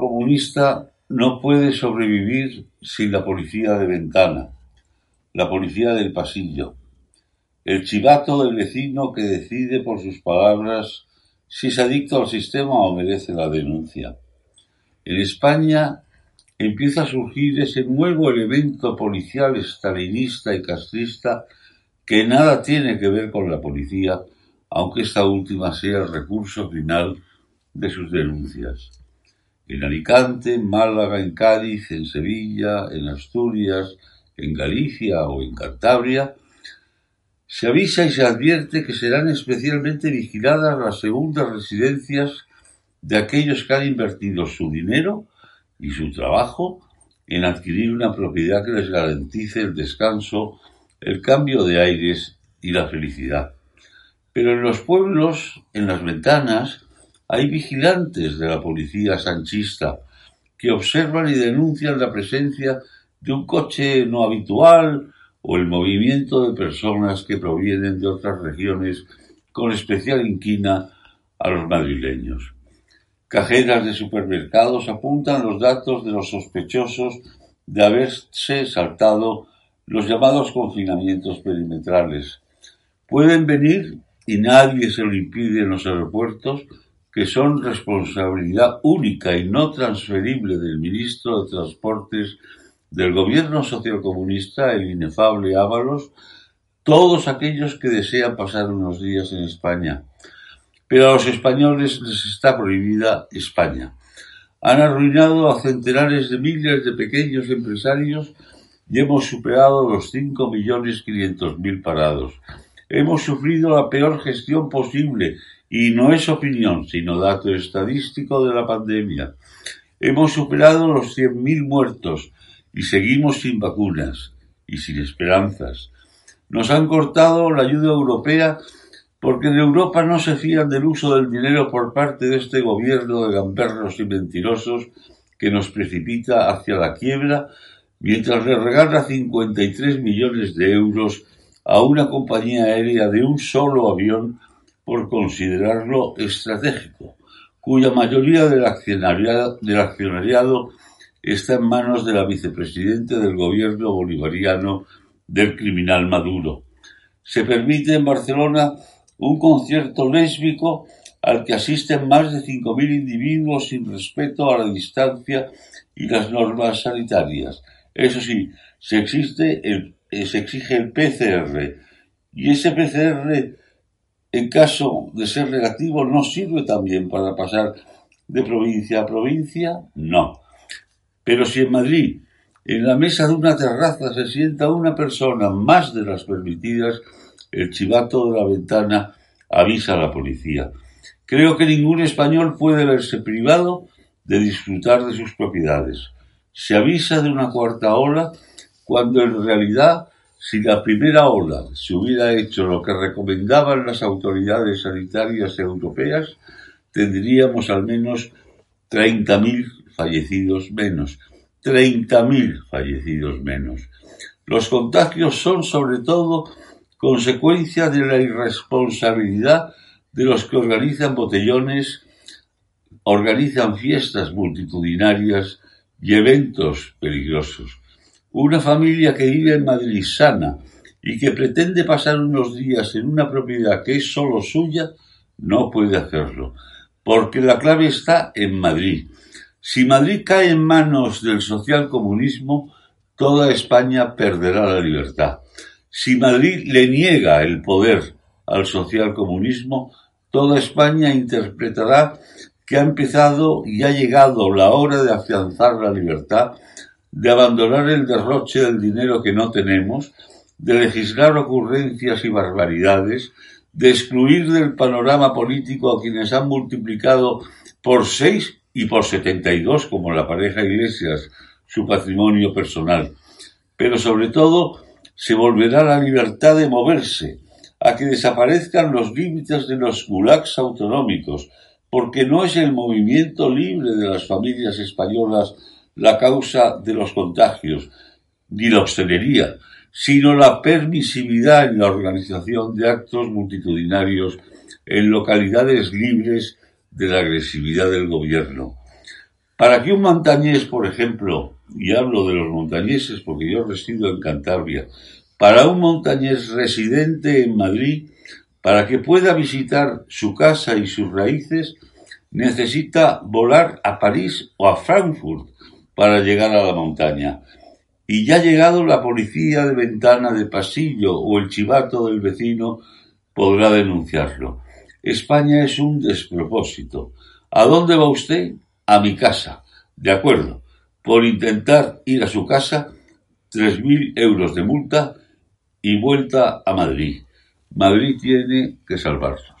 comunista no puede sobrevivir sin la policía de ventana, la policía del pasillo, el chivato del vecino que decide por sus palabras si es adicto al sistema o merece la denuncia. En España empieza a surgir ese nuevo elemento policial estalinista y castrista que nada tiene que ver con la policía, aunque esta última sea el recurso final de sus denuncias. En Alicante, en Málaga, en Cádiz, en Sevilla, en Asturias, en Galicia o en Cantabria, se avisa y se advierte que serán especialmente vigiladas las segundas residencias de aquellos que han invertido su dinero y su trabajo en adquirir una propiedad que les garantice el descanso, el cambio de aires y la felicidad. Pero en los pueblos, en las ventanas, hay vigilantes de la policía sanchista que observan y denuncian la presencia de un coche no habitual o el movimiento de personas que provienen de otras regiones con especial inquina a los madrileños. Cajeras de supermercados apuntan los datos de los sospechosos de haberse saltado los llamados confinamientos perimetrales. Pueden venir y nadie se lo impide en los aeropuertos que son responsabilidad única y no transferible del ministro de Transportes del gobierno socialcomunista, el inefable Ábalos, todos aquellos que desean pasar unos días en España. Pero a los españoles les está prohibida España. Han arruinado a centenares de miles de pequeños empresarios y hemos superado los cinco millones quinientos mil parados. Hemos sufrido la peor gestión posible y no es opinión, sino dato estadístico de la pandemia. Hemos superado los cien mil muertos y seguimos sin vacunas y sin esperanzas. Nos han cortado la ayuda europea porque en Europa no se fían del uso del dinero por parte de este gobierno de gamberros y mentirosos que nos precipita hacia la quiebra mientras le regala 53 millones de euros a una compañía aérea de un solo avión por considerarlo estratégico, cuya mayoría del accionariado, del accionariado está en manos de la vicepresidenta del gobierno bolivariano del criminal Maduro. Se permite en Barcelona un concierto lésbico al que asisten más de 5.000 individuos sin respeto a la distancia y las normas sanitarias. Eso sí, se, se exige el PCR y ese PCR en caso de ser negativo, ¿no sirve también para pasar de provincia a provincia? No. Pero si en Madrid, en la mesa de una terraza, se sienta una persona más de las permitidas, el chivato de la ventana avisa a la policía. Creo que ningún español puede verse privado de disfrutar de sus propiedades. Se avisa de una cuarta ola cuando en realidad si la primera ola se hubiera hecho lo que recomendaban las autoridades sanitarias europeas, tendríamos al menos 30.000 fallecidos menos. 30.000 fallecidos menos. Los contagios son sobre todo consecuencia de la irresponsabilidad de los que organizan botellones, organizan fiestas multitudinarias y eventos peligrosos. Una familia que vive en Madrid sana y que pretende pasar unos días en una propiedad que es solo suya, no puede hacerlo, porque la clave está en Madrid. Si Madrid cae en manos del socialcomunismo, toda España perderá la libertad. Si Madrid le niega el poder al socialcomunismo, toda España interpretará que ha empezado y ha llegado la hora de afianzar la libertad, de abandonar el derroche del dinero que no tenemos, de legislar ocurrencias y barbaridades, de excluir del panorama político a quienes han multiplicado por seis y por setenta y dos, como la pareja Iglesias, su patrimonio personal. Pero sobre todo, se volverá la libertad de moverse, a que desaparezcan los límites de los gulags autonómicos, porque no es el movimiento libre de las familias españolas la causa de los contagios, ni la hostelería, sino la permisividad en la organización de actos multitudinarios en localidades libres de la agresividad del gobierno. Para que un montañés, por ejemplo, y hablo de los montañeses porque yo resido en Cantabria, para un montañés residente en Madrid, para que pueda visitar su casa y sus raíces, necesita volar a París o a Frankfurt para llegar a la montaña. Y ya llegado la policía de ventana de pasillo o el chivato del vecino podrá denunciarlo. España es un despropósito. ¿A dónde va usted? A mi casa. De acuerdo. Por intentar ir a su casa, tres mil euros de multa y vuelta a Madrid. Madrid tiene que salvarnos.